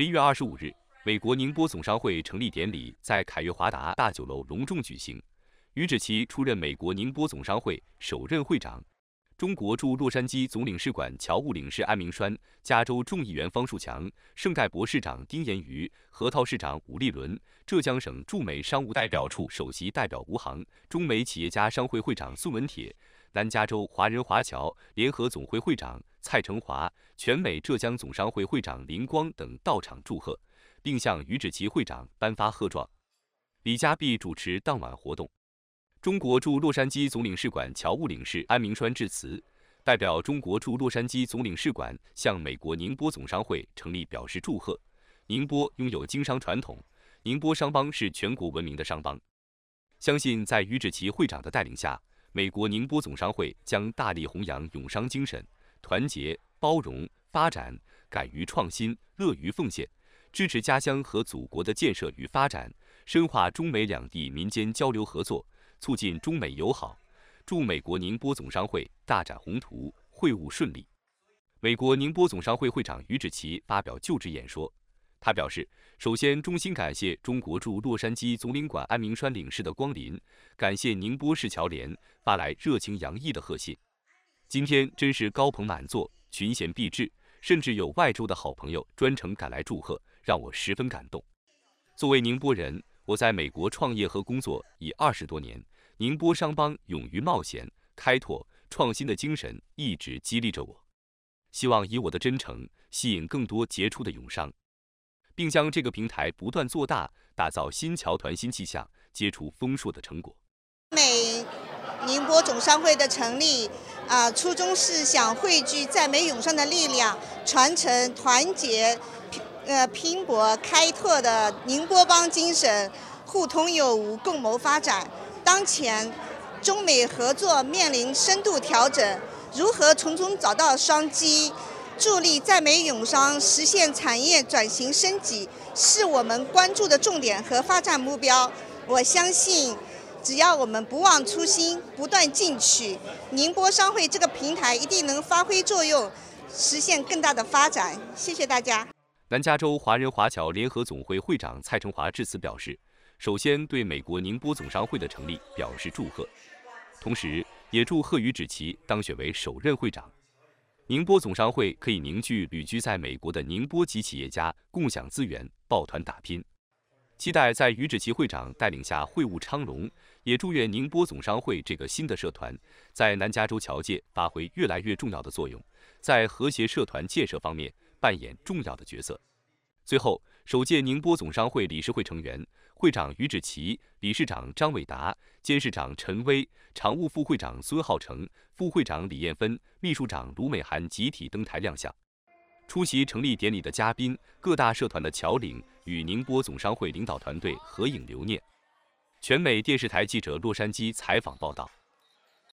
十一月二十五日，美国宁波总商会成立典礼在凯悦华达大酒楼隆重举行，于志奇出任美国宁波总商会首任会长。中国驻洛杉矶总领事馆侨务领事安明栓、加州众议员方树强、圣盖博市长丁延瑜、核桃市长武立伦、浙江省驻美商务代表处首席代表吴航、中美企业家商会会长孙文铁、南加州华人华侨联合总会会长蔡成华、全美浙江总商会会长林光等到场祝贺，并向于志奇会长颁发贺状。李家碧主持当晚活动。中国驻洛杉矶总领事馆侨务领事安明栓致辞，代表中国驻洛杉矶总领事馆向美国宁波总商会成立表示祝贺。宁波拥有经商传统，宁波商帮是全国闻名的商帮。相信在于志奇会长的带领下，美国宁波总商会将大力弘扬永商精神，团结、包容、发展，敢于创新，乐于奉献，支持家乡和祖国的建设与发展，深化中美两地民间交流合作。促进中美友好，祝美国宁波总商会大展宏图，会务顺利。美国宁波总商会会长于志奇发表就职演说，他表示：“首先，衷心感谢中国驻洛杉矶总领馆安明栓领事的光临，感谢宁波市侨联发来热情洋溢的贺信。今天真是高朋满座，群贤毕至，甚至有外州的好朋友专程赶来祝贺，让我十分感动。作为宁波人。”我在美国创业和工作已二十多年，宁波商帮勇于冒险、开拓、创新的精神一直激励着我。希望以我的真诚吸引更多杰出的永商，并将这个平台不断做大，打造新侨团新气象，结出丰硕的成果。美宁波总商会的成立，啊，初衷是想汇聚在美永上的力量，传承团结。呃，拼搏开拓的宁波帮精神，互通有无，共谋发展。当前，中美合作面临深度调整，如何从中找到商机，助力在美永商实现产业转型升级，是我们关注的重点和发展目标。我相信，只要我们不忘初心，不断进取，宁波商会这个平台一定能发挥作用，实现更大的发展。谢谢大家。南加州华人华侨联合总会会长蔡成华致辞表示，首先对美国宁波总商会的成立表示祝贺，同时也祝贺于志奇当选为首任会长。宁波总商会可以凝聚旅居在美国的宁波籍企业家，共享资源，抱团打拼。期待在于志奇会长带领下会晤昌隆，也祝愿宁波总商会这个新的社团在南加州侨界发挥越来越重要的作用，在和谐社团建设方面。扮演重要的角色。最后，首届宁波总商会理事会成员、会长于志奇、理事长张伟达、监事长陈威、常务副会长孙浩成、副会长李艳芬、秘书长卢美涵集体登台亮相。出席成立典礼的嘉宾、各大社团的侨领与宁波总商会领导团队合影留念。全美电视台记者洛杉矶采访报道。